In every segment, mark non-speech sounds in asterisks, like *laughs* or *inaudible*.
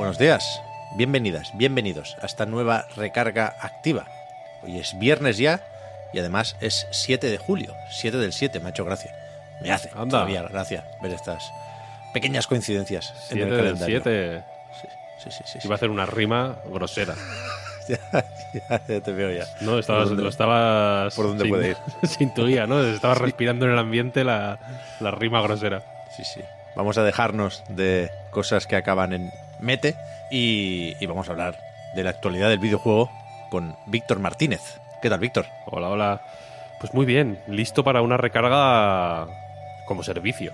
Buenos días, bienvenidas, bienvenidos a esta nueva recarga activa. Hoy es viernes ya y además es 7 de julio, 7 del 7, me ha hecho gracia. Me hace Anda. todavía gracia ver estas pequeñas coincidencias en el 7 del calendario. 7. Sí, sí, sí. sí. Iba a hacer una rima grosera. *laughs* ya, ya te veo ya. No, estabas, ¿Por dónde- lo estabas. por dónde se- puede *laughs* ir? ¿no? Estabas respirando en el ambiente la, la rima grosera. Sí, sí. Vamos a dejarnos de cosas que acaban en mete y, y vamos a hablar de la actualidad del videojuego con Víctor Martínez. ¿Qué tal, Víctor? Hola, hola. Pues muy bien, listo para una recarga como servicio.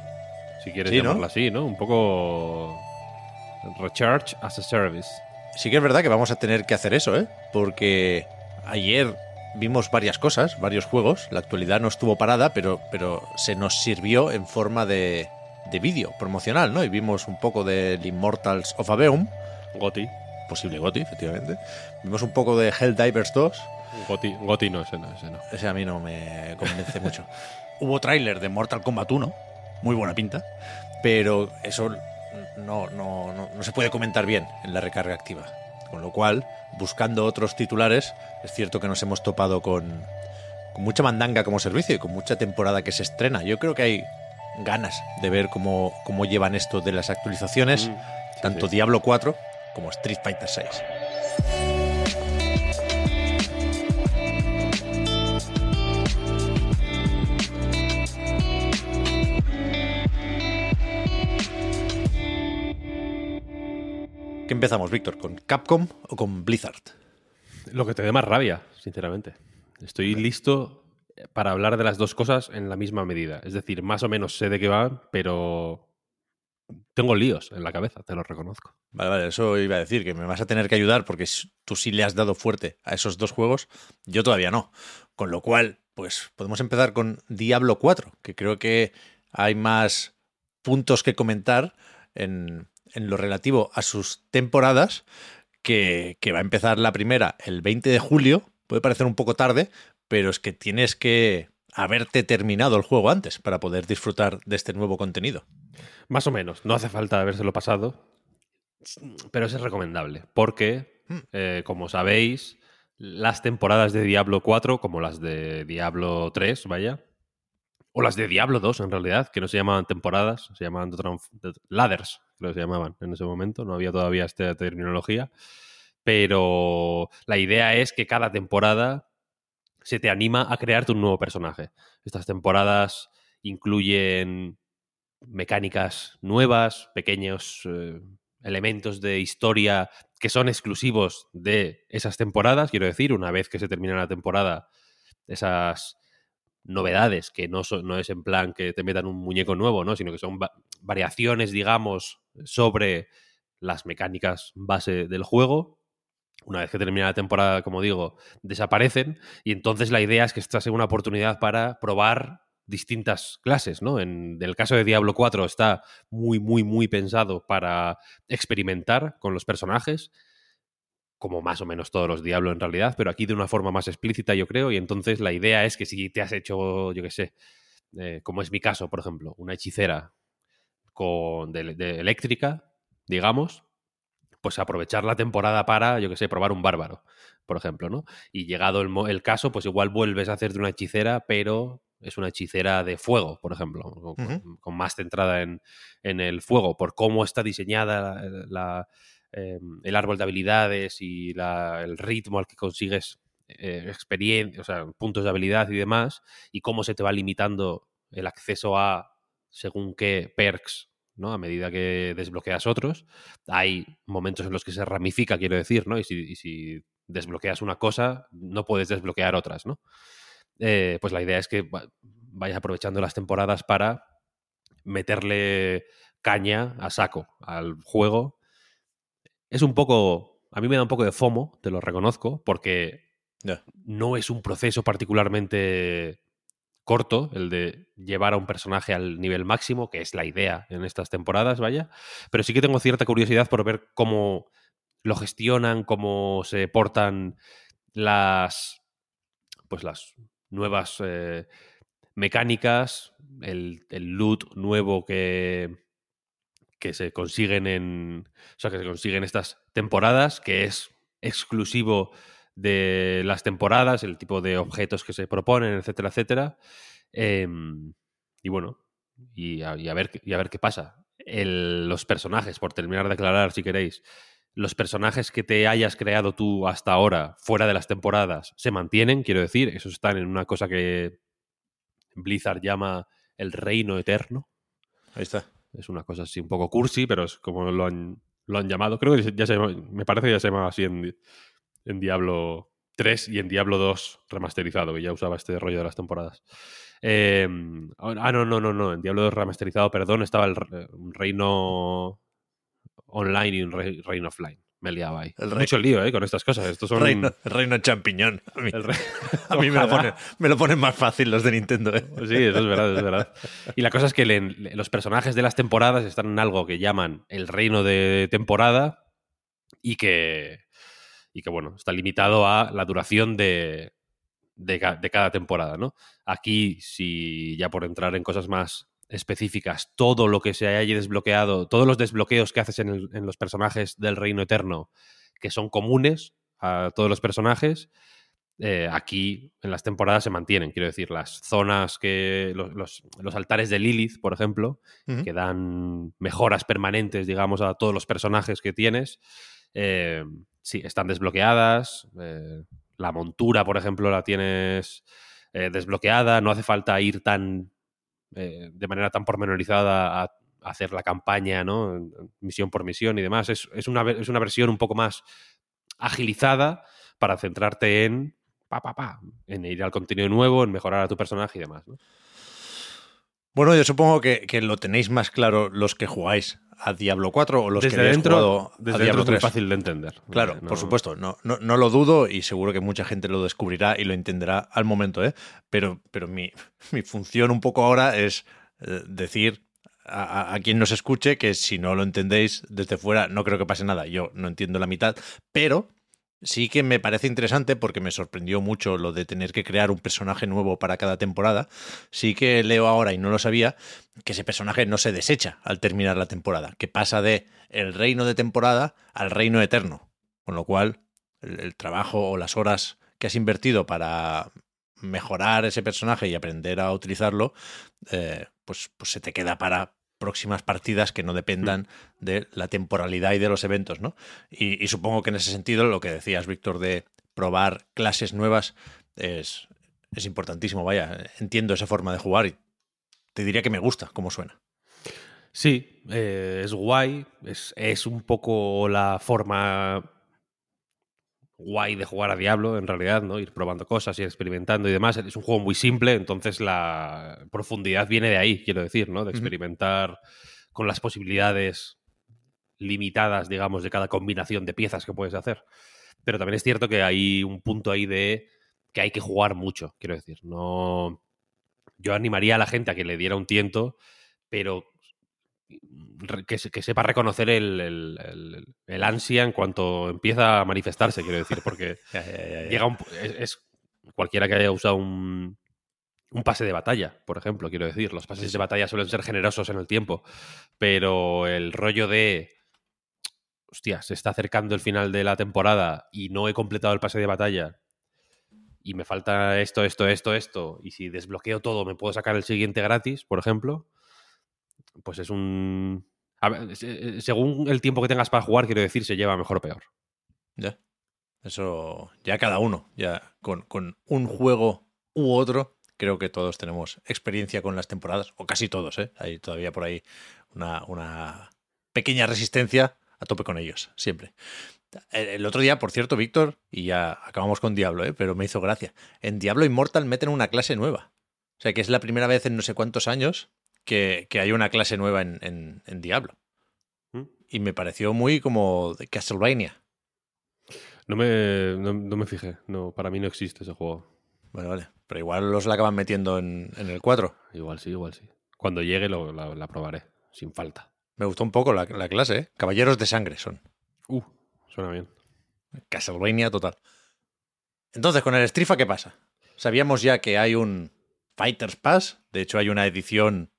Si quieres Sí, ¿no? llamarla así, ¿no? Un poco. Recharge as a service. Sí que es verdad que vamos a tener que hacer eso, ¿eh? Porque ayer vimos varias cosas, varios juegos. La actualidad no estuvo parada, pero, pero se nos sirvió en forma de, de vídeo promocional, ¿no? Y vimos un poco del Immortals of Aveum, Goti. posible GOTI, efectivamente. Vimos un poco de Helldivers 2, Goti, Goti no, ese no, ese no. ese a mí no me convence mucho. *laughs* Hubo tráiler de Mortal Kombat 1, muy buena pinta, pero eso no, no, no, no se puede comentar bien en la recarga activa. Con lo cual, buscando otros titulares, es cierto que nos hemos topado con, con mucha mandanga como servicio y con mucha temporada que se estrena. Yo creo que hay ganas de ver cómo, cómo llevan esto de las actualizaciones, Mm, sí, tanto sí. Diablo 4 como Street Fighter 6. ¿Qué empezamos, Víctor? ¿Con Capcom o con Blizzard? Lo que te dé más rabia, sinceramente. Estoy listo para hablar de las dos cosas en la misma medida. Es decir, más o menos sé de qué van, pero tengo líos en la cabeza, te lo reconozco. Vale, vale, eso iba a decir, que me vas a tener que ayudar porque tú sí le has dado fuerte a esos dos juegos, yo todavía no. Con lo cual, pues podemos empezar con Diablo 4, que creo que hay más puntos que comentar en, lo relativo a sus temporadas, que, que va a empezar la primera el 20 de julio, puede parecer un poco tarde, pero es que tienes que haberte terminado el juego antes para poder disfrutar de este nuevo contenido. Más o menos, no hace falta habérselo pasado, pero es recomendable, porque, Hmm. eh, como sabéis, las temporadas de Diablo 4, como las de Diablo 3, vaya, o las de Diablo 2 en realidad, que no se llamaban temporadas, se llamaban ladders, creo que se llamaban en ese momento, no había todavía esta terminología, pero la idea es que cada temporada se te anima a crearte un nuevo personaje. Estas temporadas incluyen mecánicas nuevas, pequeños eh, elementos de historia que son exclusivos de esas temporadas. Quiero decir, una vez que se termina la temporada, esas novedades, que no, es en plan que te metan un muñeco nuevo, ¿no? sino que son va- variaciones, digamos, sobre las mecánicas base del juego. Una vez que termina la temporada, como digo, desaparecen y entonces la idea es que esta sea una oportunidad para probar distintas clases, ¿no? En el caso de Diablo 4 está muy, muy, muy pensado para experimentar con los personajes, como más o menos todos los Diablo en realidad, pero aquí de una forma más explícita, yo creo, y entonces la idea es que si te has hecho, yo qué sé, eh, como es mi caso, por ejemplo, una hechicera con, de, de eléctrica, digamos, pues aprovechar la temporada para, yo que sé, probar un bárbaro, por ejemplo, ¿no? Y llegado el, caso, pues igual vuelves a hacerte una hechicera, pero es una hechicera de fuego, por ejemplo, con, más centrada en, en el fuego, por cómo está diseñada la, la, eh, el árbol de habilidades y la- el ritmo al que consigues eh, experiencia, o sea, puntos de habilidad y demás, y cómo se te va limitando el acceso a según qué perks, ¿no? A medida que desbloqueas otros. Hay momentos en los que se ramifica, quiero decir, ¿no? Y si, y si desbloqueas una cosa, no puedes desbloquear otras, ¿no? Eh, pues la idea es que va- vayas aprovechando las temporadas para meterle caña a saco al juego. Es un poco, a mí me da un poco de FOMO, te lo reconozco, porque no es un proceso particularmente corto el de llevar a un personaje al nivel máximo, que es la idea en estas temporadas, vaya. Pero sí que tengo cierta curiosidad por ver cómo lo gestionan, cómo se portan las pues las nuevas eh, mecánicas, el, loot nuevo que, que se consiguen en. O sea, que se consiguen estas temporadas, que es exclusivo de las temporadas, el tipo de objetos que se proponen, etcétera, etcétera. Em, y bueno, y a, y a ver, qué- y a ver qué pasa. El- los personajes, por terminar de aclarar, si queréis, los personajes que te hayas creado tú hasta ahora, fuera de las temporadas, se mantienen, quiero decir, esos están en una cosa que Blizzard llama el reino eterno. Ahí está. Es una cosa así un poco cursi, pero es como lo han, lo han llamado. Creo que ya se me parece que ya se llama así en, en Diablo 3 y en Diablo 2 remasterizado, que ya usaba este rollo de las temporadas. Eh, ah, no, no, no, no. En Diablo 2 remasterizado, perdón, estaba el reino online y un re- reino offline. Me liaba ahí. El Mucho lío, ¿eh? Con estas cosas. Estos son... Reino, reino champiñón. A mí, el re- *laughs* a mí me, lo Ojalá. ponen, *laughs* me lo ponen más fácil los de Nintendo. ¿eh? Sí, eso es verdad, eso es verdad. Y la cosa es que le- le- los personajes de las temporadas están en algo que llaman el reino de temporada y que, y que bueno, está limitado a la duración de, de, ca- de cada temporada, ¿no? Aquí, si ya por entrar en cosas más específicas, todo lo que se haya desbloqueado, todos los desbloqueos que haces en, el- en los personajes del reino eterno, que son comunes a todos los personajes, eh, aquí en las temporadas se mantienen. Quiero decir, las zonas que. Los, los- los altares de Lilith, por ejemplo, que dan mejoras permanentes, digamos, a todos los personajes que tienes. eh, sí, están desbloqueadas. eh, la montura, por ejemplo, la tienes eh, desbloqueada. No hace falta ir tan. eh, de manera tan pormenorizada a, hacer la campaña, ¿no? Misión por misión y demás. Es, es una, es una versión un poco más agilizada para centrarte en pa, pa, pa, en ir al contenido nuevo, en mejorar a tu personaje y demás. ¿no? Bueno, yo supongo que, que lo tenéis más claro los que jugáis a Diablo 4 o los desde que habéis dentro, jugado desde a dentro Diablo es muy 3. fácil de entender. Claro, no- por supuesto, no, no, no lo dudo y seguro que mucha gente lo descubrirá y lo entenderá al momento, ¿eh? Pero, pero mi, *laughs* mi función un poco ahora es eh, decir a, a- a quien nos escuche que si no lo entendéis desde fuera no creo que pase nada. Yo no entiendo la mitad, pero sí que me parece interesante porque me sorprendió mucho lo de tener que crear un personaje nuevo para cada temporada. Sí que leo ahora y no lo sabía que ese personaje no se desecha al terminar la temporada, que pasa de el reino de temporada al reino eterno. Con lo cual, el, trabajo o las horas que has invertido para mejorar ese personaje y aprender a utilizarlo, eh, pues, pues se te queda para próximas partidas que no dependan de la temporalidad y de los eventos, ¿no? Y, y supongo que en ese sentido lo que decías, Víctor, de probar clases nuevas es, es importantísimo. Vaya, entiendo esa forma de jugar y te diría que me gusta cómo suena. Sí, eh, es guay. Es, es un poco la forma guay de jugar a Diablo, en realidad, ¿no? Ir probando cosas, ir experimentando y demás. Es un juego muy simple, entonces la profundidad viene de ahí, quiero decir, ¿no? De experimentar con las posibilidades limitadas, digamos, de cada combinación de piezas que puedes hacer. Pero también es cierto que hay un punto ahí de que hay que jugar mucho, quiero decir. No. Yo animaría a la gente a que le diera un tiento, pero que, se- que sepa reconocer el, el- el- el ansia en cuanto empieza a manifestarse, quiero decir, porque *laughs* llega un, pu- es, es cualquiera que haya usado un, un pase de batalla, por ejemplo, quiero decir. Los pases de batalla suelen ser generosos en el tiempo, pero el rollo de hostia, se está acercando el final de la temporada y no he completado el pase de batalla y me falta esto, esto, esto, esto, y si desbloqueo todo me puedo sacar el siguiente gratis, por ejemplo, pues es un... se- según el tiempo que tengas para jugar, quiero decir, se lleva mejor o peor. Ya. Eso, ya cada uno, ya con, con un juego u otro, creo que todos tenemos experiencia con las temporadas, o casi todos, ¿eh? Hay todavía por ahí una, una pequeña resistencia a tope con ellos, siempre. El, el otro día, por cierto, Víctor, y ya acabamos con Diablo, ¿eh? pero me hizo gracia. En Diablo Immortal meten una clase nueva. O sea, que es la primera vez en no sé cuántos años que, que hay una clase nueva en, en, en Diablo. ¿Mm? Y me pareció muy como de Castlevania. No me, no, no me fijé. No, para mí no existe ese juego. Vale, vale. Pero igual los la acaban metiendo en, en el 4. Igual sí, igual sí. Cuando llegue lo, la, la probaré, sin falta. Me gustó un poco la, la clase, ¿eh? Caballeros de sangre son. Uh, suena bien. Castlevania total. Entonces, con el Strifa, ¿qué pasa? Sabíamos ya que hay un Fighters Pass. De hecho, hay una edición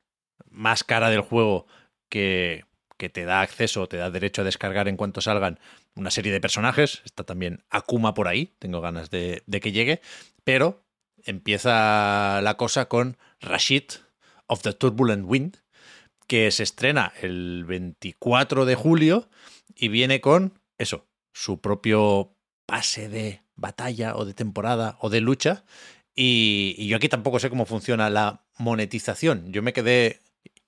más cara del juego que, que te da acceso, te da derecho a descargar en cuanto salgan una serie de personajes. Está también Akuma por ahí. Tengo ganas de, de que llegue. Pero empieza la cosa con Rashid of the Turbulent Wind, que se estrena el 24 de julio y viene con eso, su propio pase de batalla o de temporada o de lucha. Y, y, yo aquí tampoco sé cómo funciona la monetización. Yo me quedé,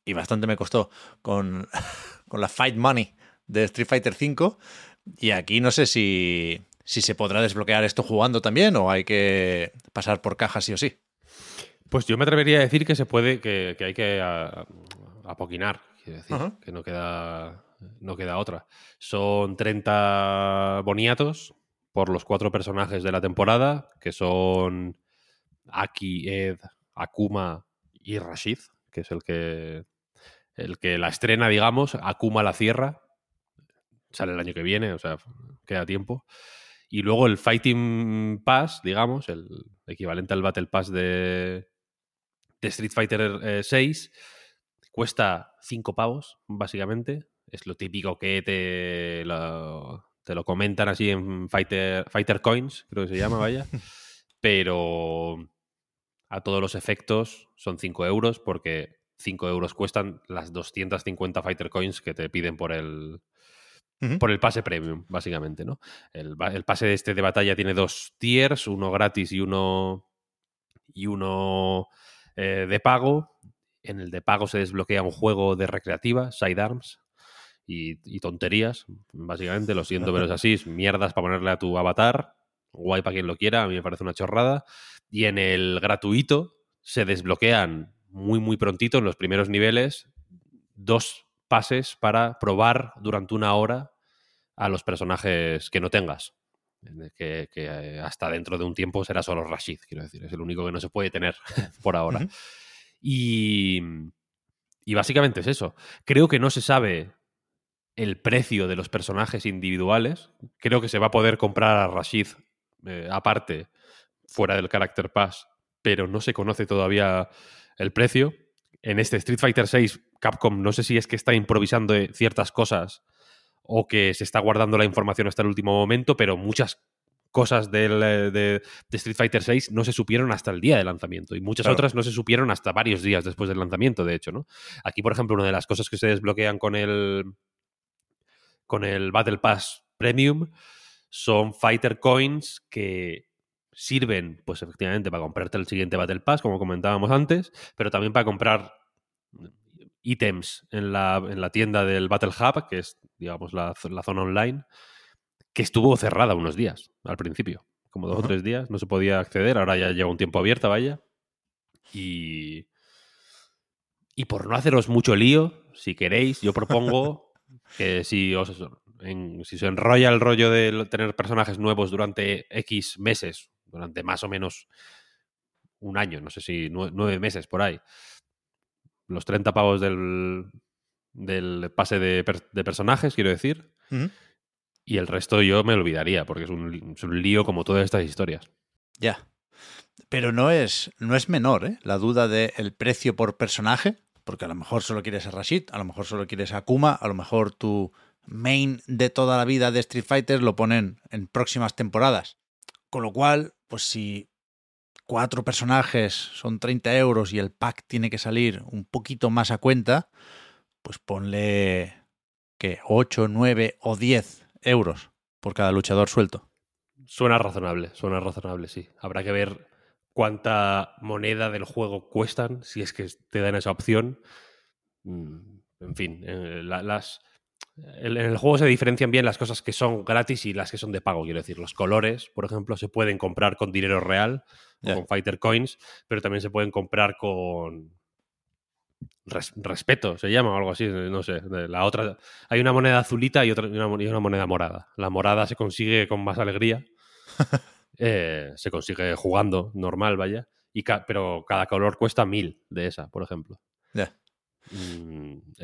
y bastante me costó, con, *laughs* con la Fight Money de Street Fighter V. Y aquí no sé si, si se podrá desbloquear esto jugando también o hay que pasar por cajas sí o sí. Pues yo me atrevería a decir que se puede, que, que hay que apoquinar, quiero decir, uh -huh. que no queda, no queda otra. Son 30 boniatos por los cuatro personajes de la temporada, que son Aki, Ed, Akuma y Rashid, que es el que, el que la estrena, digamos. Akuma la cierra, sale el año que viene, o sea, queda tiempo. Y luego el Fighting Pass, digamos, el equivalente al Battle Pass de, de Street Fighter eh, 6, cuesta 5 pavos, básicamente. Es lo típico que te lo, te lo comentan así en Fighter, Fighter Coins, creo que se llama, vaya. *laughs* Pero a todos los efectos son 5 euros porque 5 euros cuestan las 250 Fighter Coins que te piden por el, Uh -huh. por el pase premium, básicamente, ¿no? El, el, pase de este de batalla tiene dos tiers, uno gratis y uno y uno eh, de pago. En el de pago se desbloquea un juego de recreativa, sidearms y, y tonterías, básicamente. Lo siento, pero es así, es mierdas para ponerle a tu avatar. Guay para quien lo quiera, a mí me parece una chorrada. Y en el gratuito se desbloquean muy, muy prontito, en los primeros niveles, dos pases para probar durante una hora a los personajes que no tengas. Que, que, hasta dentro de un tiempo será solo Rashid, quiero decir. Es el único que no se puede tener *laughs* por ahora. Uh -huh. y, y básicamente es eso. Creo que no se sabe el precio de los personajes individuales. Creo que se va a poder comprar a Rashid eh, aparte, fuera del Character Pass, pero no se conoce todavía el precio. En este Street Fighter VI Capcom no sé si es que está improvisando ciertas cosas o que se está guardando la información hasta el último momento, pero muchas cosas del, de, de, Street Fighter VI no se supieron hasta el día de lanzamiento y muchas claro. otras no se supieron hasta varios días después del lanzamiento, de hecho, ¿no? Aquí, por ejemplo, una de las cosas que se desbloquean con el con el Battle Pass Premium son Fighter Coins que sirven, pues efectivamente, para comprarte el siguiente Battle Pass, como comentábamos antes, pero también para comprar ítems en la, en la, tienda del Battle Hub, que es, digamos, la, la, zona online, que estuvo cerrada unos días al principio, como dos uh -huh. o tres días, no se podía acceder, ahora ya lleva un tiempo abierta, vaya. Y. Y por no haceros mucho lío, si queréis, yo propongo *laughs* que si os. En, si se enrolla el rollo de tener personajes nuevos durante X meses, durante más o menos un año, no sé si nueve meses por ahí, los 30 pavos del, del pase de, per, de, personajes, quiero decir. Uh -huh. Y el resto yo me olvidaría, porque es un, es un lío como todas estas historias. Ya. Pero no es, no es menor, ¿eh? La duda del el precio por personaje, porque a lo mejor solo quieres a Rashid, a lo mejor solo quieres a Akuma, a lo mejor tu main de toda la vida de Street Fighter lo ponen en próximas temporadas. Con lo cual, pues si cuatro personajes son 30 euros y el pack tiene que salir un poquito más a cuenta, pues ponle que 8, 9 o 10 euros por cada luchador suelto. Suena razonable, suena razonable, sí. Habrá que ver cuánta moneda del juego cuestan, si es que te dan esa opción. Mm, en fin, eh, las, En el juego se diferencian bien las cosas que son gratis y las que son de pago, quiero decir. Los colores, por ejemplo, se pueden comprar con dinero real, con Fighter Coins, pero también se pueden comprar con res- respeto, se llama o algo así, no sé. La otra, hay una moneda azulita y otra y una, mon- y una moneda morada. La morada se consigue con más alegría, *laughs* eh, se consigue jugando normal, vaya, y ca- pero cada color cuesta mil de esa, por ejemplo. Ya.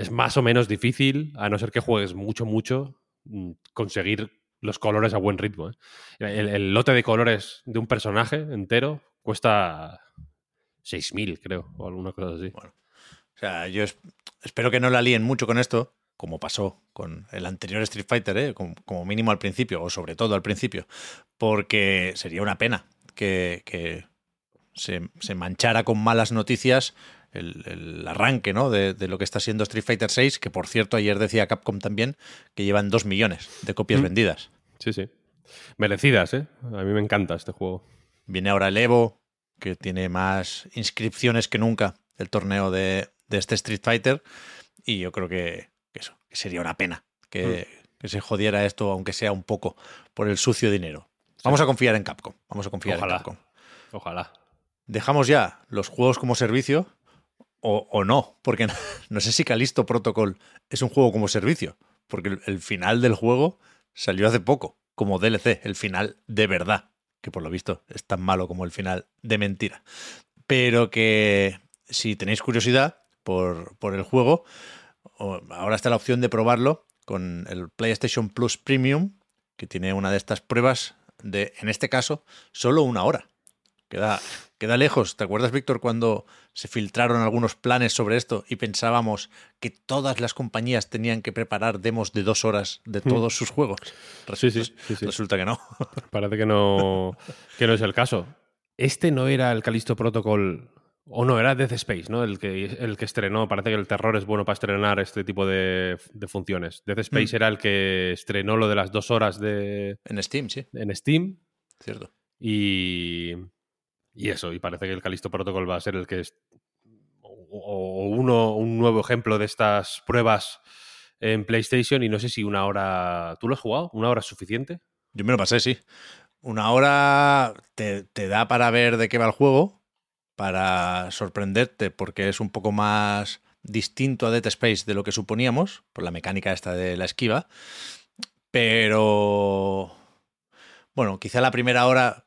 Es más o menos difícil, a no ser que juegues mucho, mucho, mm, conseguir los colores a buen ritmo. ¿eh? El, el lote de colores de un personaje entero cuesta 6.000, creo, o alguna cosa así. O sea, yo es- espero que no la líen mucho con esto, como pasó con el anterior Street Fighter, ¿eh? como, como mínimo al principio, o sobre todo al principio, porque sería una pena que, que se, se manchara con malas noticias el, el arranque ¿no? de, de lo que está siendo Street Fighter 6, que por cierto ayer decía Capcom también que llevan dos millones de copias Mm. vendidas. Sí, sí. Merecidas, ¿eh? A mí me encanta este juego. Viene ahora el Evo, que tiene más inscripciones que nunca el torneo de, de este Street Fighter. Y yo creo que, que eso, que sería una pena que, que se jodiera esto, aunque sea un poco, por el sucio dinero. Vamos a confiar en Capcom. Vamos a confiar Ojalá. en Capcom. Ojalá. Dejamos ya los juegos como servicio o, no, porque *laughs* no sé si Calisto Protocol es un juego como servicio, porque el, el final del juego salió hace poco, como DLC, el final de verdad, que por lo visto es tan malo como el final de mentira. Pero que si tenéis curiosidad por, por el juego, ahora está la opción de probarlo con el PlayStation Plus Premium, que tiene una de estas pruebas de, en este caso, solo una hora. Queda, queda lejos. ¿Te acuerdas, Víctor, cuando se filtraron algunos planes sobre esto y pensábamos que todas las compañías tenían que preparar demos de dos horas de todos sus juegos? Sí, sí, Resulta, sí, sí. resulta que no. *laughs* Parece que no, que no es el caso. Este no era el Callisto Protocol. O no, era Death Space, ¿no? El que, el que estrenó. Parece que el terror es bueno para estrenar este tipo de, de funciones. Death Space Mm. era el que estrenó lo de las dos horas de, En Steam, sí, en Steam. cierto. Y, y eso, y parece que el Callisto Protocol va a ser el que es o, o uno, un nuevo ejemplo de estas pruebas en PlayStation y no sé si una hora... ¿Tú lo has jugado? ¿Una hora es suficiente? Yo me lo pasé, sí. Una hora te, te da para ver de qué va el juego, para sorprenderte, porque es un poco más distinto a Dead Space de lo que suponíamos, por la mecánica esta de la esquiva. Pero. Bueno, quizá la primera hora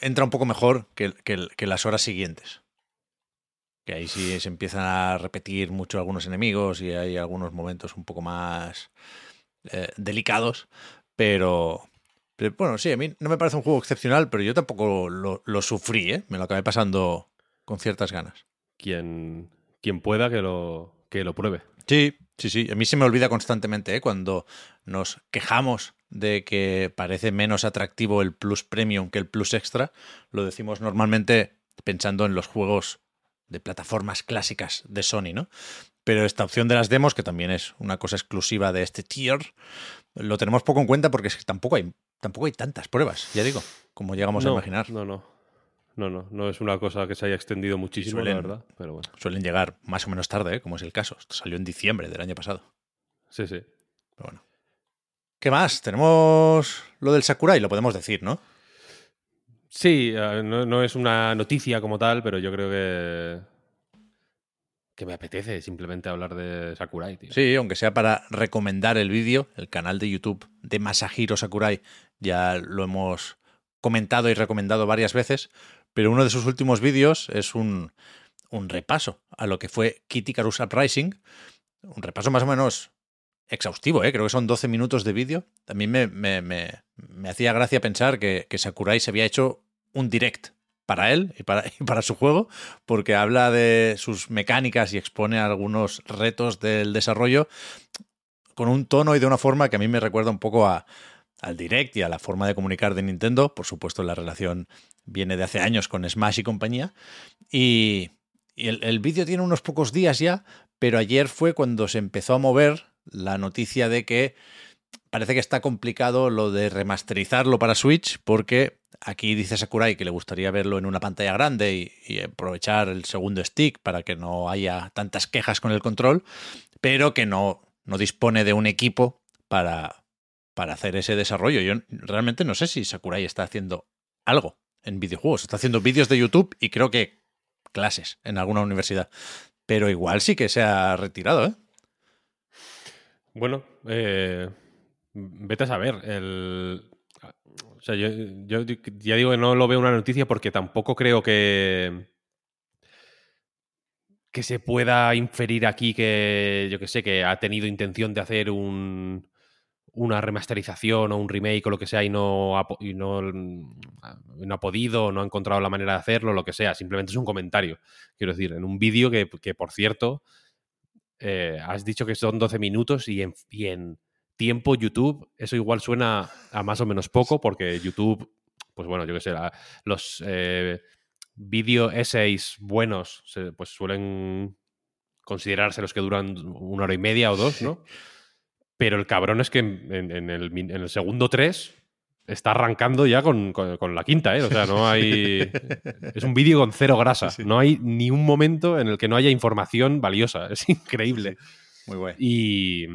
entra un poco mejor que, que- que las horas siguientes. Que ahí sí se empiezan a repetir mucho algunos enemigos y hay algunos momentos un poco más eh, delicados. Pero, pero, bueno, sí, a mí no me parece un juego excepcional, pero yo tampoco lo, lo sufrí, ¿eh? Me lo acabé pasando con ciertas ganas. Quien, quien pueda que lo, que lo pruebe. Sí, sí, sí. A mí se me olvida constantemente ¿eh? cuando nos quejamos de que parece menos atractivo el Plus Premium que el Plus Extra. Lo decimos normalmente pensando en los juegos de plataformas clásicas de Sony, ¿no? Pero esta opción de las demos, que también es una cosa exclusiva de este tier, lo tenemos poco en cuenta porque es que tampoco hay, tampoco hay tantas pruebas, ya digo, como llegamos no, a imaginar. No, no. No, no. No es una cosa que se haya extendido muchísimo, Suelen- la verdad. Pero bueno. Suelen llegar más o menos tarde, ¿eh? como es el caso. Esto salió en diciembre del año pasado. Sí, sí. Pero bueno. ¿Qué más? Tenemos lo del Sakurai, lo podemos decir, ¿no? Sí, eh, no, no es una noticia como tal, pero yo creo que. que me apetece simplemente hablar de Sakurai, tío. Sí, aunque sea para recomendar el vídeo, el canal de YouTube de Masahiro Sakurai ya lo hemos comentado y recomendado varias veces, pero uno de sus últimos vídeos es un, un repaso a lo que fue Kitty Icarus Uprising, un repaso más o menos exhaustivo, ¿eh? creo que son 12 minutos de vídeo. También me, me, me, me hacía gracia pensar que, que Sakurai se había hecho un direct para él y para, *laughs* y para su juego, porque habla de sus mecánicas y expone algunos retos del desarrollo con un tono y de una forma que a mí me recuerda un poco a, al direct y a la forma de comunicar de Nintendo. Por supuesto, la relación viene de hace años con Smash y compañía. Y, y el, el vídeo tiene unos pocos días ya, pero ayer fue cuando se empezó a mover la noticia de que parece que está complicado lo de remasterizarlo para Switch porque aquí dice Sakurai que le gustaría verlo en una pantalla grande y, aprovechar el segundo stick para que no haya tantas quejas con el control, pero que no, no dispone de un equipo para, para hacer ese desarrollo. Yo realmente no sé si Sakurai está haciendo algo en videojuegos. Está haciendo vídeos de YouTube y creo que clases en alguna universidad. Pero igual sí que se ha retirado, ¿eh? Bueno, eh, vete a saber. O sea, yo, ya digo que no lo veo una noticia porque tampoco creo que que se pueda inferir aquí que, yo que sé, que ha tenido intención de hacer un, una remasterización o un remake o lo que sea y no ha, y no, no ha podido, no ha encontrado la manera de hacerlo, lo que sea. Simplemente es un comentario. Quiero decir, en un vídeo que, que, por cierto, eh, has dicho que son 12 minutos y en, y en, tiempo YouTube, eso igual suena a más o menos poco porque YouTube, pues bueno, yo qué sé, la, los eh, video essays buenos se, pues suelen considerarse los que duran una hora y media o dos, ¿no? Pero el cabrón es que en, en, el, en el, segundo 3 está arrancando ya con, con, con, la quinta, ¿eh? O sea, no hay. es un vídeo con cero grasa. Sí, sí. No hay ni un momento en el que no haya información valiosa. Es increíble. Muy bueno. Y,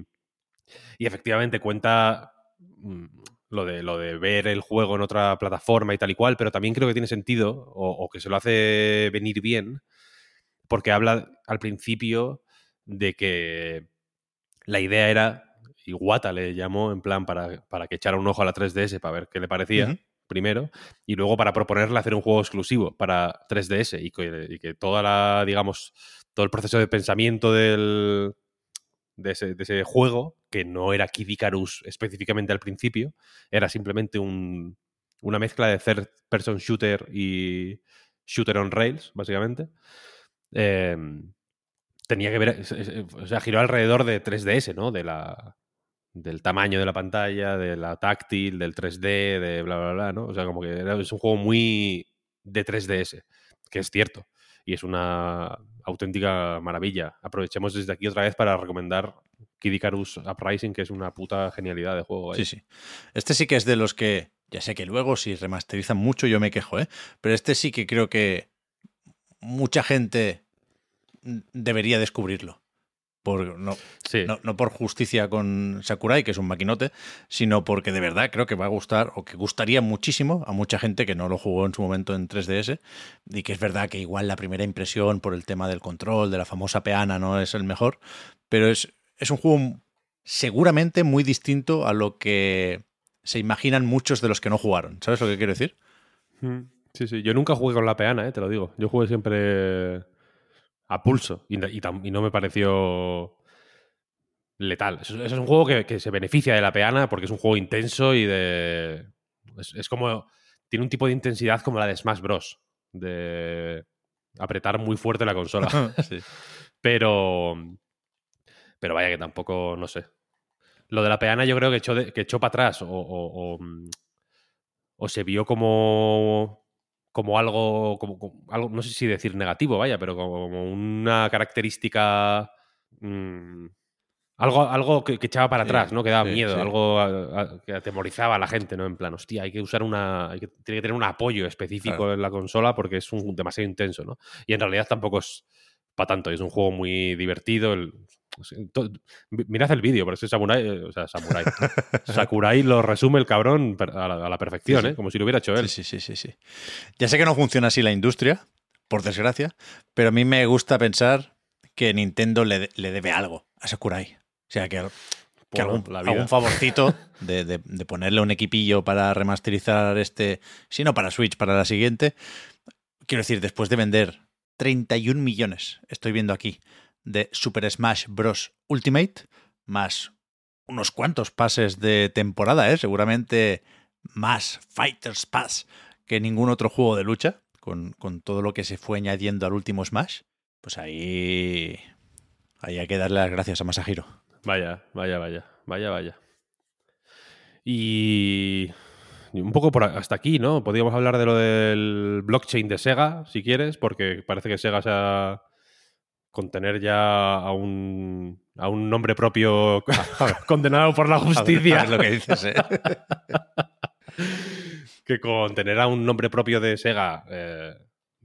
y efectivamente cuenta mm, lo de, lo de ver el juego en otra plataforma y tal y cual, pero también creo que tiene sentido o, o que se lo hace venir bien, porque habla al principio de que la idea era Iwata le llamó en plan para, para, que echara un ojo a la 3DS para ver qué le parecía. Uh -huh. Primero, y luego para proponerle hacer un juego exclusivo para 3DS y que, y que, toda la, digamos, todo el proceso de pensamiento del, de, ese, de ese juego, que no era Kid Icarus específicamente al principio, era simplemente un, una mezcla de third person shooter y shooter on rails, básicamente. Eh, tenía que ver, o sea, giró alrededor de 3DS, ¿no? De la, del tamaño de la pantalla, de la táctil, del 3D, de bla, bla, bla, ¿no? O sea, como que es un juego muy de 3DS, que es cierto. Y es una auténtica maravilla. Aprovechemos desde aquí otra vez para recomendar Kid Icarus Uprising, que es una puta genialidad de juego. ¿eh? Sí, sí. Este sí que es de los que, ya sé que luego si remasterizan mucho yo me quejo, ¿eh? Pero este sí que creo que mucha gente debería descubrirlo por, no, sí. no, no, por justicia con Sakurai, que es un maquinote, sino porque de verdad creo que va a gustar o que gustaría muchísimo a mucha gente que no lo jugó en su momento en 3DS y que es verdad que igual la primera impresión por el tema del control, de la famosa peana, no es el mejor, pero es, es un juego seguramente muy distinto a lo que se imaginan muchos de los que no jugaron. ¿Sabes lo que quiero decir? Mm, sí, sí. Yo nunca jugué con la peana, ¿eh? te lo digo. Yo jugué siempre a pulso y, y, y, no me pareció letal. Eso, es un juego que, que, se beneficia de la peana porque es un juego intenso y de... Es, es, como... Tiene un tipo de intensidad como la de Smash Bros. De apretar muy fuerte la consola. *laughs* sí. Pero... Pero vaya que tampoco, no sé. Lo de la peana yo creo que echó, de, que echó para atrás o, o, o, o se vio como como algo, como, como, algo, no sé si decir negativo, vaya, pero como una característica, mmm, algo, algo que, que, echaba para atrás, ¿no? Que daba sí, miedo, sí. algo a, a, que atemorizaba a la gente, ¿no? En plan, hostia, hay que usar una, hay que, tiene que tener un apoyo específico claro. en la consola porque es un, demasiado intenso, ¿no? Y en realidad tampoco es para tanto, es un juego muy divertido, el, Mirad el vídeo, pero ese Samurai, eh, o sea, Samurai. *laughs* Sakurai lo resume el cabrón a la, a la perfección, sí, sí. ¿eh? Como si lo hubiera hecho él. Sí, sí, sí, sí. Ya sé que no funciona así la industria, por desgracia, pero a mí me gusta pensar que Nintendo le, le debe algo a Sakurai. O sea, que, que algún, algún, favorcito *laughs* de, de, de, ponerle un equipillo para remasterizar este, si no para Switch, para la siguiente. Quiero decir, después de vender 31 millones, estoy viendo aquí, de Super Smash Bros. Ultimate, más unos cuantos pases de temporada, ¿eh? seguramente más Fighters Pass que ningún otro juego de lucha, con, con, todo lo que se fue añadiendo al último Smash, pues ahí, ahí hay que darle las gracias a Masahiro. Vaya, vaya, vaya, vaya, vaya. Y un poco por hasta aquí, ¿no? Podríamos hablar de lo del blockchain de Sega, si quieres, porque parece que Sega se ha con tener ya a un, a un nombre propio *laughs* condenado por la justicia. Es lo que dices, ¿eh? *laughs* que con tener a un nombre propio de Sega eh,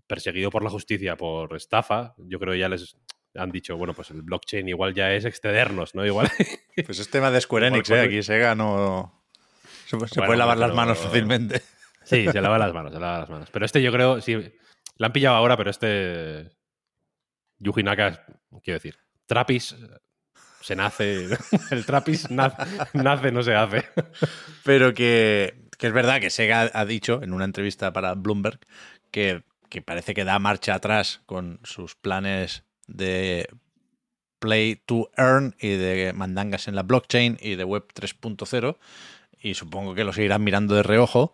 perseguido por la justicia por estafa, yo creo que ya les, han dicho, bueno, pues el blockchain igual ya es excedernos, ¿no? Igual. *laughs* Pues es tema de Square Enix, ¿eh? Aquí Sega no. Se, puede lavar las manos fácilmente. Sí, se lava las manos, se lava las manos. Pero este yo creo, sí, la han pillado ahora, pero este. Yuji Naka, quiero decir, Trapis se nace. *laughs* El Trapis nace, no se hace. Pero que, que, es verdad que Sega ha dicho en una entrevista para Bloomberg que, que parece que da marcha atrás con sus planes de Play to Earn y de mandangas en la blockchain y de Web 3.0 y supongo que lo seguirán mirando de reojo,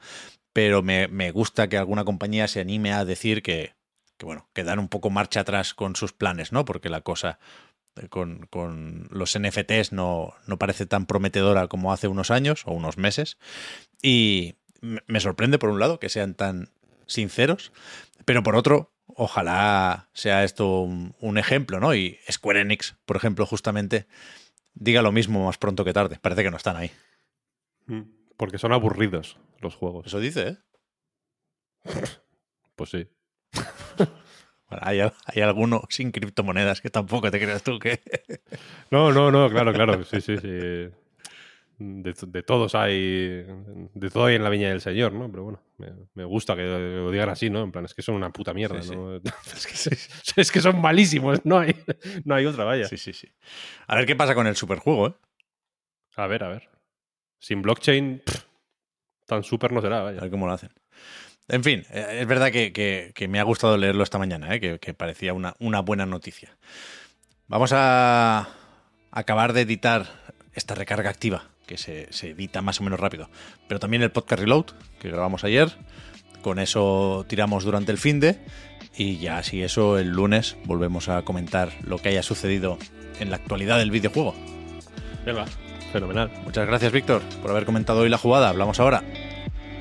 pero me, gusta que alguna compañía se anime a decir que, bueno, que dan un poco marcha atrás con sus planes, ¿no? Porque la cosa eh, con, con los NFTs no, no, parece tan prometedora como hace unos años o unos meses. Y me sorprende, por un lado, que sean tan sinceros, pero por otro, ojalá sea esto un, ejemplo, ¿no? Y Square Enix, por ejemplo, justamente diga lo mismo más pronto que tarde. Parece que no están ahí. Mm, porque son aburridos los juegos. Eso dice, ¿eh? pues sí. Hay, hay alguno sin criptomonedas que tampoco te creas tú que. *laughs* no, no, no, claro, claro. Sí, sí, sí de, todos hay. De todo hay en la viña del Señor, ¿no? Pero bueno, me, gusta que lo digan así, ¿no? En plan, es que son una puta mierda, ¿no? *laughs* *laughs* Es, que, son malísimos, no hay, no hay otra, vaya. Sí, sí, sí. A ver qué pasa con el superjuego, ¿eh? A ver, a ver. Sin blockchain, tan super no será, vaya. A ver cómo lo hacen. En fin, eh, es verdad que, me ha gustado leerlo esta mañana, ¿eh? que, parecía una, una buena noticia. Vamos a acabar de editar esta recarga activa que se, edita más o menos rápido. Pero también el podcast Reload, que grabamos ayer. Con eso tiramos durante el fin de. Y ya así eso, el lunes volvemos a comentar lo que haya sucedido en la actualidad del videojuego. Venga, fenomenal. Muchas gracias, Víctor, por haber comentado hoy la jugada. Hablamos ahora.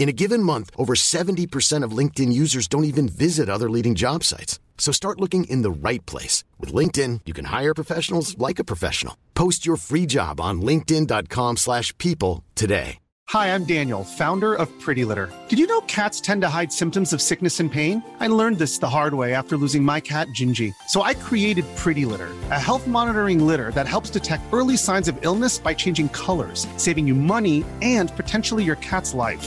In a given month, over 70% of LinkedIn users don't even visit other leading job sites. So start looking in the right place. With LinkedIn, you can hire professionals like a professional. Post your free job on linkedin.com slash people today. Hi, I'm Daniel, founder of Pretty Litter. Did you know cats tend to hide symptoms of sickness and pain? I learned this the hard way after losing my cat, Gingy. So I created Pretty Litter, a health monitoring litter that helps detect early signs of illness by changing colors, saving you money and potentially your cat's life.